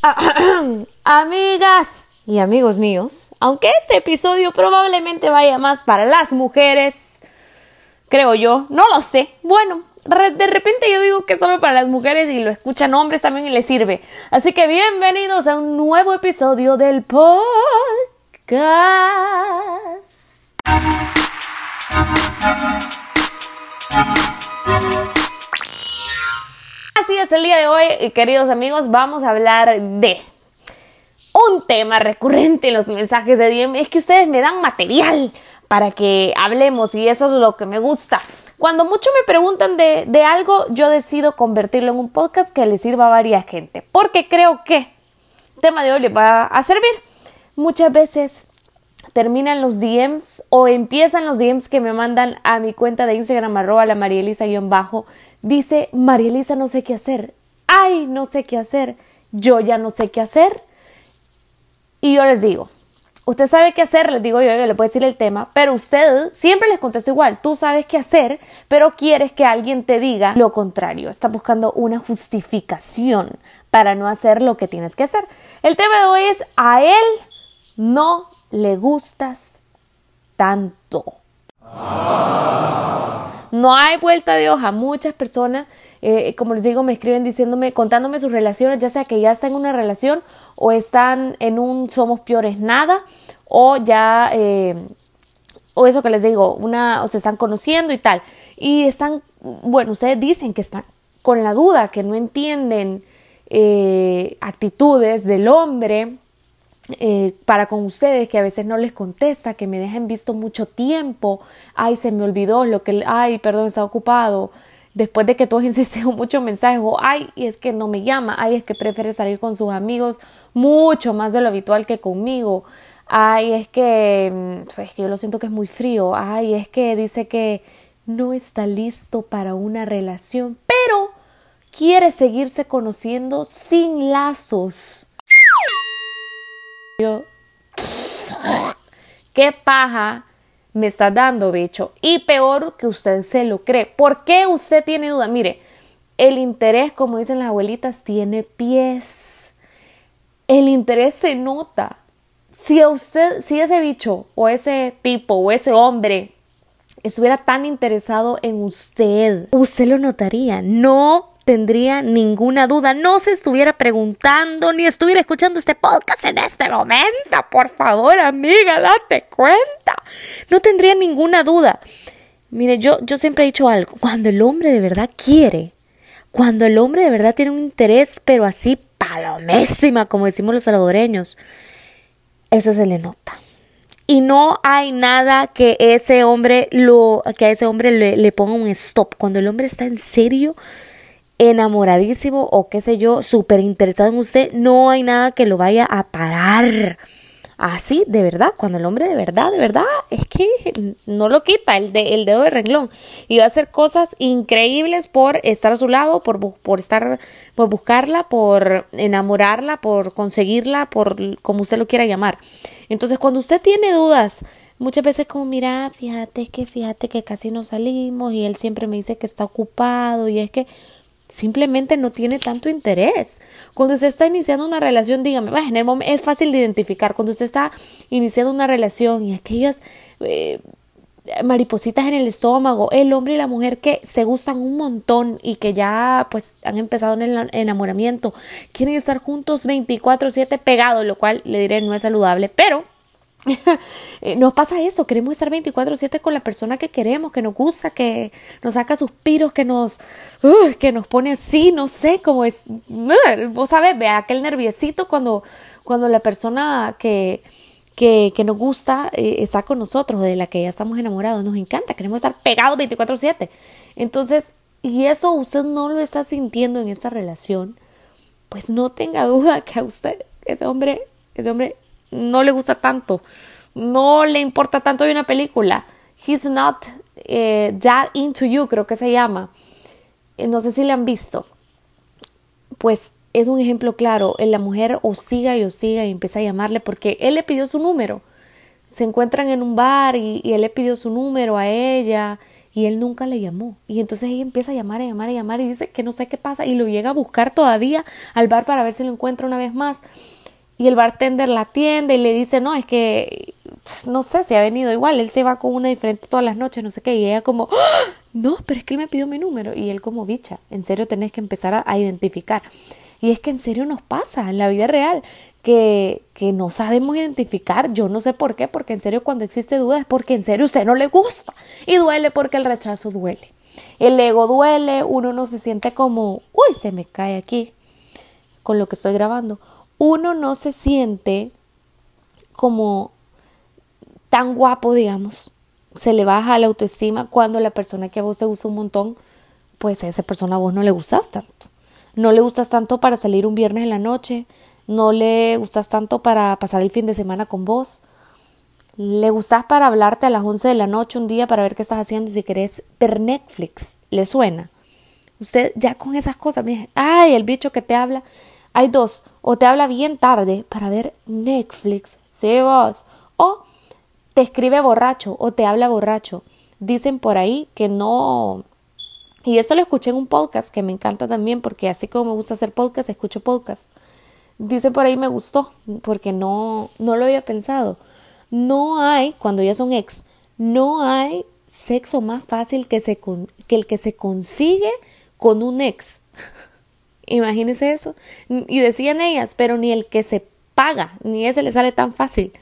Amigas y amigos míos, aunque este episodio probablemente vaya más para las mujeres, creo yo, no lo sé. Bueno, de repente yo digo que solo para las mujeres y lo escuchan hombres también y les sirve. Así que bienvenidos a un nuevo episodio del podcast. Así es, el día de hoy, queridos amigos, vamos a hablar de un tema recurrente en los mensajes de DM. Es que ustedes me dan material para que hablemos y eso es lo que me gusta. Cuando mucho me preguntan de, de algo, yo decido convertirlo en un podcast que le sirva a varias gente. Porque creo que el tema de hoy les va a servir. Muchas veces terminan los DMs o empiezan los DMs que me mandan a mi cuenta de Instagram arroba la marielisa-bajo dice Marielisa no sé qué hacer. Ay no sé qué hacer. Yo ya no sé qué hacer y yo les digo usted sabe qué hacer les digo yo yo le puedo decir el tema pero usted siempre les contesto igual. Tú sabes qué hacer pero quieres que alguien te diga lo contrario. Está buscando una justificación para no hacer lo que tienes que hacer. El tema de hoy es a él no le gustas tanto. No hay vuelta de hoja. Muchas personas, eh, como les digo, me escriben diciéndome, contándome sus relaciones, ya sea que ya están en una relación o están en un somos peores nada o ya, eh, o eso que les digo, una, o se están conociendo y tal. Y están, bueno, ustedes dicen que están con la duda, que no entienden eh, actitudes del hombre eh, para con ustedes que a veces no les contesta, que me dejan visto mucho tiempo, ay, se me olvidó lo que, ay, perdón, está ocupado, después de que todos insistieron mucho mensajes, o ay, y es que no me llama, ay, es que prefiere salir con sus amigos mucho más de lo habitual que conmigo, ay, es que, mm, pues, que yo lo siento que es muy frío, ay, es que dice que no está listo para una relación, pero quiere seguirse conociendo sin lazos yo, qué paja me está dando, bicho. Y peor que usted se lo cree. ¿Por qué usted tiene duda? Mire, el interés, como dicen las abuelitas, tiene pies. El interés se nota. Si usted, si ese bicho o ese tipo o ese hombre estuviera tan interesado en usted, usted lo notaría. No tendría ninguna duda, no se estuviera preguntando ni estuviera escuchando este podcast en este momento. Por favor, amiga, date cuenta. No tendría ninguna duda. Mire, yo, yo siempre he dicho algo. Cuando el hombre de verdad quiere, cuando el hombre de verdad tiene un interés, pero así palomésima, como decimos los salvadoreños, eso se le nota. Y no hay nada que ese hombre lo, que a ese hombre le, le ponga un stop. Cuando el hombre está en serio, enamoradísimo o qué sé yo, súper interesado en usted, no hay nada que lo vaya a parar. Así, de verdad, cuando el hombre de verdad, de verdad, es que no lo quita el, de, el dedo de renglón y va a hacer cosas increíbles por estar a su lado, por, por estar, por buscarla, por enamorarla, por conseguirla, por como usted lo quiera llamar. Entonces, cuando usted tiene dudas, muchas veces como, mira, fíjate que, fíjate que casi no salimos y él siempre me dice que está ocupado y es que simplemente no tiene tanto interés. Cuando usted está iniciando una relación, dígame, en el momento es fácil de identificar. Cuando usted está iniciando una relación y aquellas eh, maripositas en el estómago, el hombre y la mujer que se gustan un montón y que ya pues han empezado en el enamoramiento, quieren estar juntos 24/7 pegados, lo cual le diré no es saludable, pero nos pasa eso, queremos estar 24/7 con la persona que queremos, que nos gusta, que nos saca suspiros, que nos, que nos pone así, no sé, cómo es, vos sabes, ve aquel nerviosito cuando, cuando la persona que, que, que nos gusta eh, está con nosotros, de la que ya estamos enamorados, nos encanta, queremos estar pegados 24/7. Entonces, y eso usted no lo está sintiendo en esta relación, pues no tenga duda que a usted, ese hombre, ese hombre no le gusta tanto, no le importa tanto de una película. He's not eh, that into you, creo que se llama. Eh, no sé si le han visto. Pues es un ejemplo claro. La mujer siga y siga y empieza a llamarle porque él le pidió su número. Se encuentran en un bar y, y él le pidió su número a ella y él nunca le llamó. Y entonces ella empieza a llamar, a llamar, a llamar y dice que no sé qué pasa y lo llega a buscar todavía al bar para ver si lo encuentra una vez más. Y el bartender la atiende y le dice, no, es que pues, no sé si ha venido igual, él se va con una diferente todas las noches, no sé qué, y ella como, ¡Ah! no, pero es que él me pidió mi número. Y él como, bicha, en serio tenés que empezar a identificar. Y es que en serio nos pasa en la vida real que, que no sabemos identificar. Yo no sé por qué, porque en serio cuando existe duda es porque en serio usted no le gusta. Y duele porque el rechazo duele. El ego duele, uno no se siente como, uy, se me cae aquí con lo que estoy grabando. Uno no se siente como tan guapo, digamos. Se le baja la autoestima cuando la persona que a vos te gusta un montón, pues a esa persona a vos no le gustas tanto. No le gustas tanto para salir un viernes en la noche, no le gustas tanto para pasar el fin de semana con vos. Le gustas para hablarte a las 11 de la noche un día para ver qué estás haciendo y si querés ver Netflix. ¿Le suena? Usted ya con esas cosas, me ay, el bicho que te habla. Hay dos, o te habla bien tarde para ver Netflix, vos, o te escribe borracho o te habla borracho. Dicen por ahí que no y esto lo escuché en un podcast que me encanta también porque así como me gusta hacer podcast, escucho podcast. Dice por ahí me gustó porque no, no lo había pensado. No hay, cuando ya son ex, no hay sexo más fácil que el que se consigue con un ex. Imagínense eso. Y decían ellas, pero ni el que se paga, ni ese le sale tan fácil.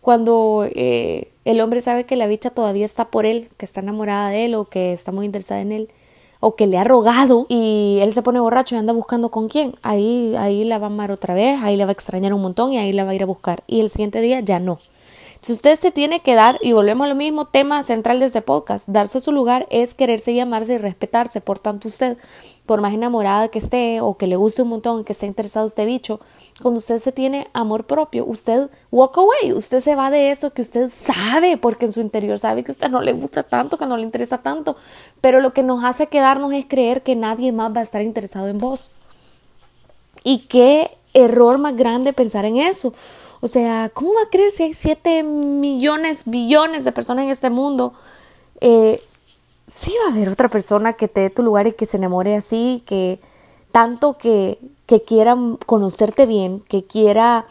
Cuando eh, el hombre sabe que la bicha todavía está por él, que está enamorada de él o que está muy interesada en él o que le ha rogado y él se pone borracho y anda buscando con quién, ahí, ahí la va a amar otra vez, ahí la va a extrañar un montón y ahí la va a ir a buscar. Y el siguiente día ya no. Si usted se tiene que dar, y volvemos al mismo tema central de este podcast, darse su lugar es quererse y amarse y respetarse. Por tanto, usted por más enamorada que esté o que le guste un montón, que esté interesado este bicho, cuando usted se tiene amor propio, usted walk away, usted se va de eso que usted sabe, porque en su interior sabe que a usted no le gusta tanto, que no le interesa tanto, pero lo que nos hace quedarnos es creer que nadie más va a estar interesado en vos. Y qué error más grande pensar en eso. O sea, ¿cómo va a creer si hay 7 millones, billones de personas en este mundo? Eh, sí va a haber otra persona que te dé tu lugar y que se enamore así, que tanto que, que quiera conocerte bien, que quiera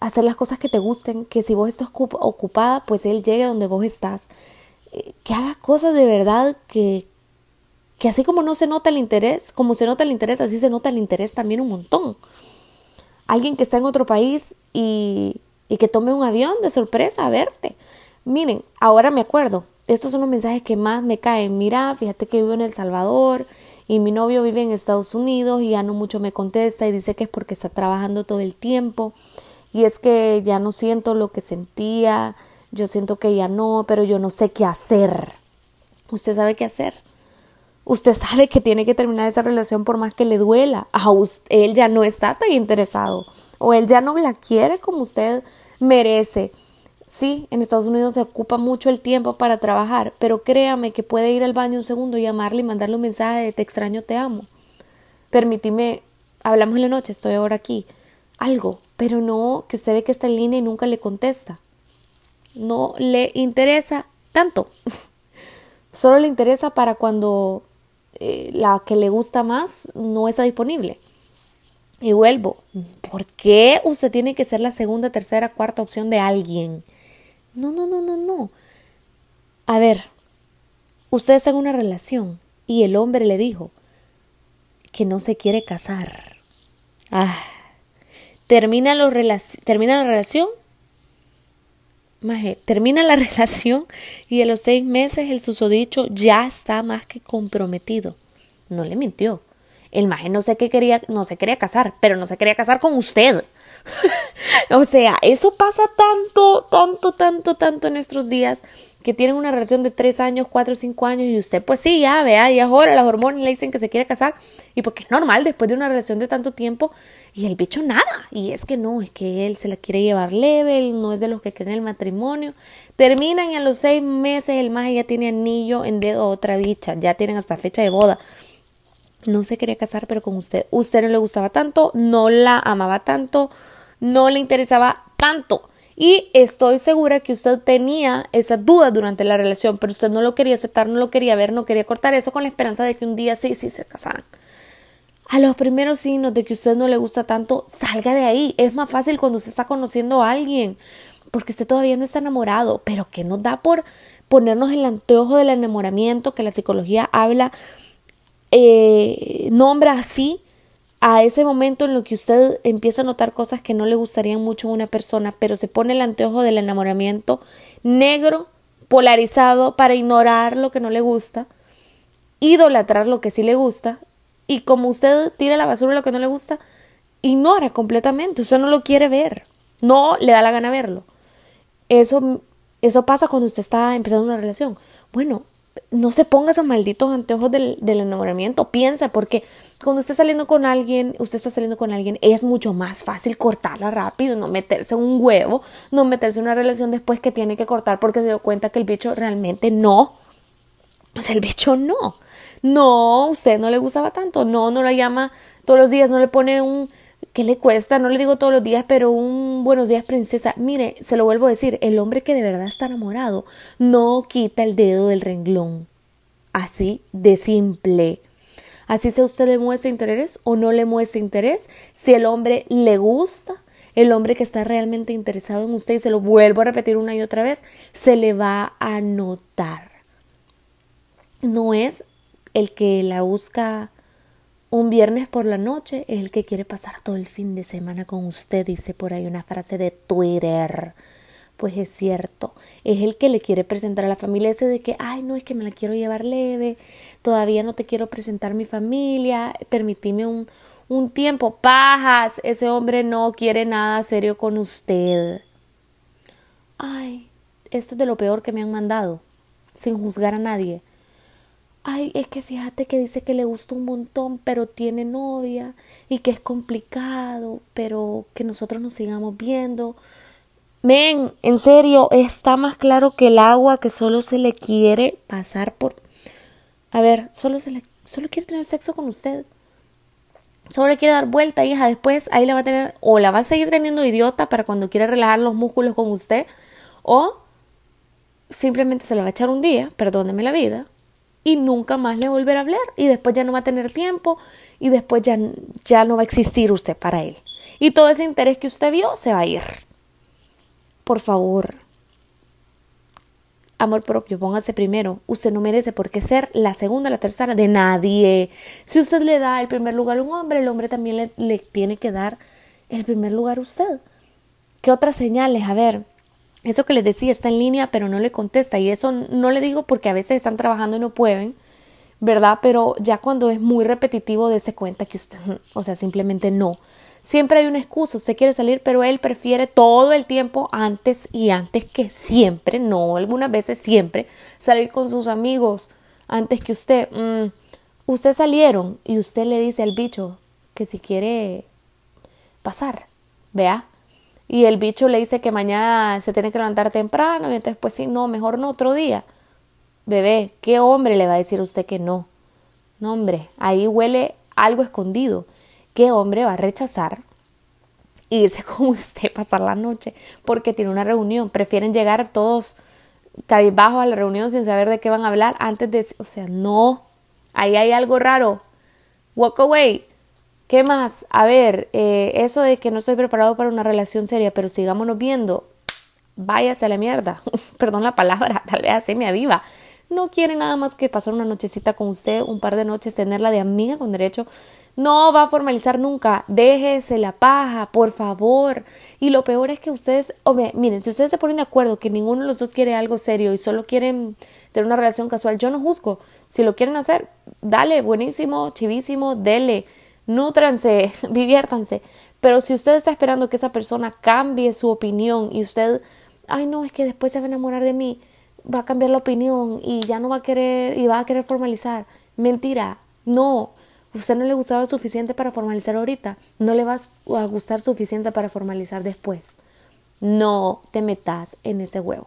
hacer las cosas que te gusten, que si vos estás ocupada, pues él llegue donde vos estás, eh, que haga cosas de verdad que, que así como no se nota el interés, como se nota el interés, así se nota el interés también un montón. Alguien que está en otro país y, y que tome un avión de sorpresa a verte. Miren, ahora me acuerdo, estos son los mensajes que más me caen. Mira, fíjate que vivo en El Salvador y mi novio vive en Estados Unidos y ya no mucho me contesta y dice que es porque está trabajando todo el tiempo y es que ya no siento lo que sentía, yo siento que ya no, pero yo no sé qué hacer. ¿Usted sabe qué hacer? Usted sabe que tiene que terminar esa relación por más que le duela. A usted, él ya no está tan interesado o él ya no la quiere como usted merece. Sí, en Estados Unidos se ocupa mucho el tiempo para trabajar, pero créame que puede ir al baño un segundo, llamarle y mandarle un mensaje de te extraño, te amo. Permíteme, hablamos en la noche, estoy ahora aquí. Algo, pero no que usted ve que está en línea y nunca le contesta. No le interesa tanto. Solo le interesa para cuando eh, la que le gusta más no está disponible. Y vuelvo, ¿por qué usted tiene que ser la segunda, tercera, cuarta opción de alguien? No, no, no, no, no. A ver, usted está en una relación y el hombre le dijo que no se quiere casar. Ah, termina, termina la relación. Maje, termina la relación y a los seis meses el susodicho ya está más que comprometido. No le mintió. El maje no sé qué quería, no se quería casar, pero no se quería casar con usted. o sea, eso pasa tanto, tanto, tanto, tanto en nuestros días que tienen una relación de tres años, cuatro, cinco años y usted pues sí, ya vea, ya ahora las hormonas le dicen que se quiere casar y porque es normal después de una relación de tanto tiempo y el bicho nada. Y es que no, es que él se la quiere llevar leve, no es de los que creen el matrimonio. Terminan y a los seis meses el más ya tiene anillo en dedo otra bicha, ya tienen hasta fecha de boda no se quería casar, pero con usted, usted no le gustaba tanto, no la amaba tanto, no le interesaba tanto. Y estoy segura que usted tenía esas dudas durante la relación, pero usted no lo quería aceptar, no lo quería ver, no quería cortar eso con la esperanza de que un día sí, sí se casaran. A los primeros signos de que usted no le gusta tanto, salga de ahí. Es más fácil cuando usted está conociendo a alguien, porque usted todavía no está enamorado, pero que nos da por ponernos el anteojo del enamoramiento que la psicología habla, eh, nombra así a ese momento en lo que usted empieza a notar cosas que no le gustarían mucho a una persona, pero se pone el anteojo del enamoramiento negro, polarizado, para ignorar lo que no le gusta, idolatrar lo que sí le gusta, y como usted tira la basura lo que no le gusta, ignora completamente, usted no lo quiere ver, no le da la gana verlo. Eso, eso pasa cuando usted está empezando una relación. Bueno, no se ponga esos malditos anteojos del, del, enamoramiento, piensa, porque cuando esté saliendo con alguien, usted está saliendo con alguien, es mucho más fácil cortarla rápido, no meterse un huevo, no meterse en una relación después que tiene que cortar porque se dio cuenta que el bicho realmente no. O sea, el bicho no. No, usted no le gustaba tanto, no, no la llama todos los días, no le pone un ¿Qué le cuesta? No le digo todos los días, pero un buenos días, princesa. Mire, se lo vuelvo a decir, el hombre que de verdad está enamorado no quita el dedo del renglón. Así de simple. Así sea usted le muestra interés o no le muestra interés, si el hombre le gusta, el hombre que está realmente interesado en usted, y se lo vuelvo a repetir una y otra vez, se le va a notar. No es el que la busca un viernes por la noche es el que quiere pasar todo el fin de semana con usted, dice por ahí una frase de Twitter. Pues es cierto, es el que le quiere presentar a la familia ese de que, ay, no, es que me la quiero llevar leve, todavía no te quiero presentar mi familia, permitime un, un tiempo, pajas, ese hombre no quiere nada serio con usted. Ay, esto es de lo peor que me han mandado, sin juzgar a nadie ay, es que fíjate que dice que le gusta un montón, pero tiene novia y que es complicado, pero que nosotros nos sigamos viendo. Men, en serio, está más claro que el agua que solo se le quiere pasar por... A ver, solo se le... Solo quiere tener sexo con usted. Solo le quiere dar vuelta, hija. Después ahí la va a tener... O la va a seguir teniendo idiota para cuando quiera relajar los músculos con usted. O simplemente se la va a echar un día, perdóneme la vida, y nunca más le volverá a hablar y después ya no va a tener tiempo y después ya, ya no va a existir usted para él. Y todo ese interés que usted vio se va a ir. Por favor, amor propio, póngase primero. Usted no merece por qué ser la segunda, la tercera de nadie. Si usted le da el primer lugar a un hombre, el hombre también le, le tiene que dar el primer lugar a usted. ¿Qué otras señales? A ver, eso que les decía está en línea, pero no le contesta. Y eso no le digo porque a veces están trabajando y no pueden, ¿verdad? Pero ya cuando es muy repetitivo, dése cuenta que usted, o sea, simplemente no. Siempre hay una excusa, usted quiere salir, pero él prefiere todo el tiempo antes y antes que siempre, no, algunas veces siempre, salir con sus amigos antes que usted. Mm, usted salieron y usted le dice al bicho que si quiere pasar, vea, y el bicho le dice que mañana se tiene que levantar temprano y entonces pues sí, no, mejor no otro día. Bebé, ¿qué hombre le va a decir a usted que no? No, hombre, ahí huele algo escondido. ¿Qué hombre va a rechazar irse con usted pasar la noche porque tiene una reunión? Prefieren llegar todos cabizbajos a la reunión sin saber de qué van a hablar antes de... O sea, no, ahí hay algo raro. Walk away. ¿Qué más? A ver, eh, eso de que no estoy preparado para una relación seria, pero sigámonos viendo, váyase a la mierda. Perdón la palabra, tal vez así me aviva. No quiere nada más que pasar una nochecita con usted, un par de noches, tenerla de amiga con derecho. No va a formalizar nunca. Déjese la paja, por favor. Y lo peor es que ustedes, miren, si ustedes se ponen de acuerdo que ninguno de los dos quiere algo serio y solo quieren tener una relación casual, yo no juzgo. Si lo quieren hacer, dale, buenísimo, chivísimo, dele nútranse, diviértanse. Pero si usted está esperando que esa persona cambie su opinión y usted, ay no, es que después se va a enamorar de mí, va a cambiar la opinión y ya no va a querer y va a querer formalizar. Mentira, no. Usted no le gustaba suficiente para formalizar ahorita, no le va a gustar suficiente para formalizar después. No te metas en ese huevo.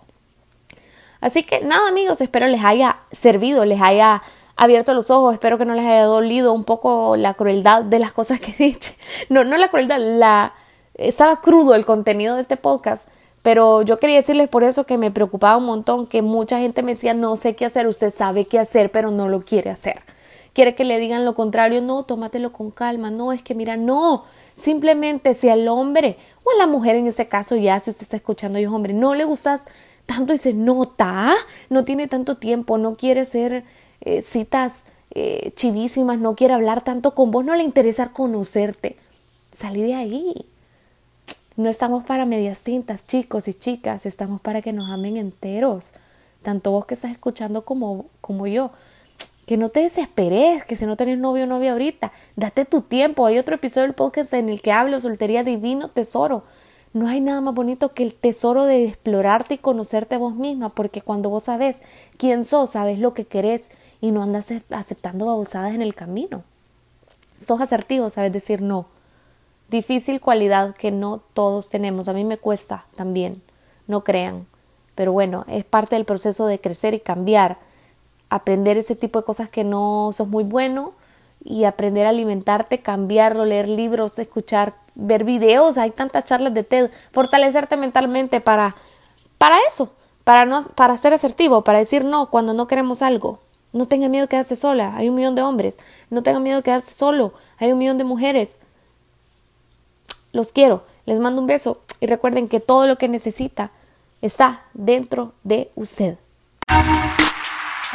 Así que nada amigos, espero les haya servido, les haya abierto los ojos. Espero que no les haya dolido un poco la crueldad de las cosas que dicho. No, no la crueldad, la estaba crudo el contenido de este podcast, Pero yo quería decirles por eso que me preocupaba un montón, que mucha gente me decía, no sé qué hacer, usted sabe qué hacer, pero no lo quiere hacer. Quiere que le digan lo contrario, no, tómatelo con calma, no, es que mira, no, simplemente si al hombre o a la mujer en ese caso ya, si usted está escuchando y es hombre, no le gustas tanto y se nota, no tiene tanto tiempo, no quiere hacer eh, citas eh, chivísimas, no quiere hablar tanto con vos, no le interesa conocerte, salí de ahí. No estamos para medias tintas, chicos y chicas, estamos para que nos amen enteros, tanto vos que estás escuchando como, como yo. Que no te desesperes, que si no tenés novio o novia ahorita, date tu tiempo. Hay otro episodio del podcast en el que hablo soltería divino tesoro. No hay nada más bonito que el tesoro de explorarte y conocerte vos misma, porque cuando vos sabes quién sos, sabes lo que querés y no andas aceptando babosadas en el camino. Sos asertivo, sabes decir no difícil cualidad que no todos tenemos. A mí me cuesta también, no crean. Pero bueno, es parte del proceso de crecer y cambiar. Aprender ese tipo de cosas que no sos muy bueno y aprender a alimentarte, cambiarlo, leer libros, escuchar, ver videos. Hay tantas charlas de TED. Fortalecerte mentalmente para, para eso, para, no, para ser asertivo, para decir no cuando no queremos algo. No tenga miedo de quedarse sola, hay un millón de hombres. No tenga miedo de quedarse solo, hay un millón de mujeres. Los quiero, les mando un beso y recuerden que todo lo que necesita está dentro de usted.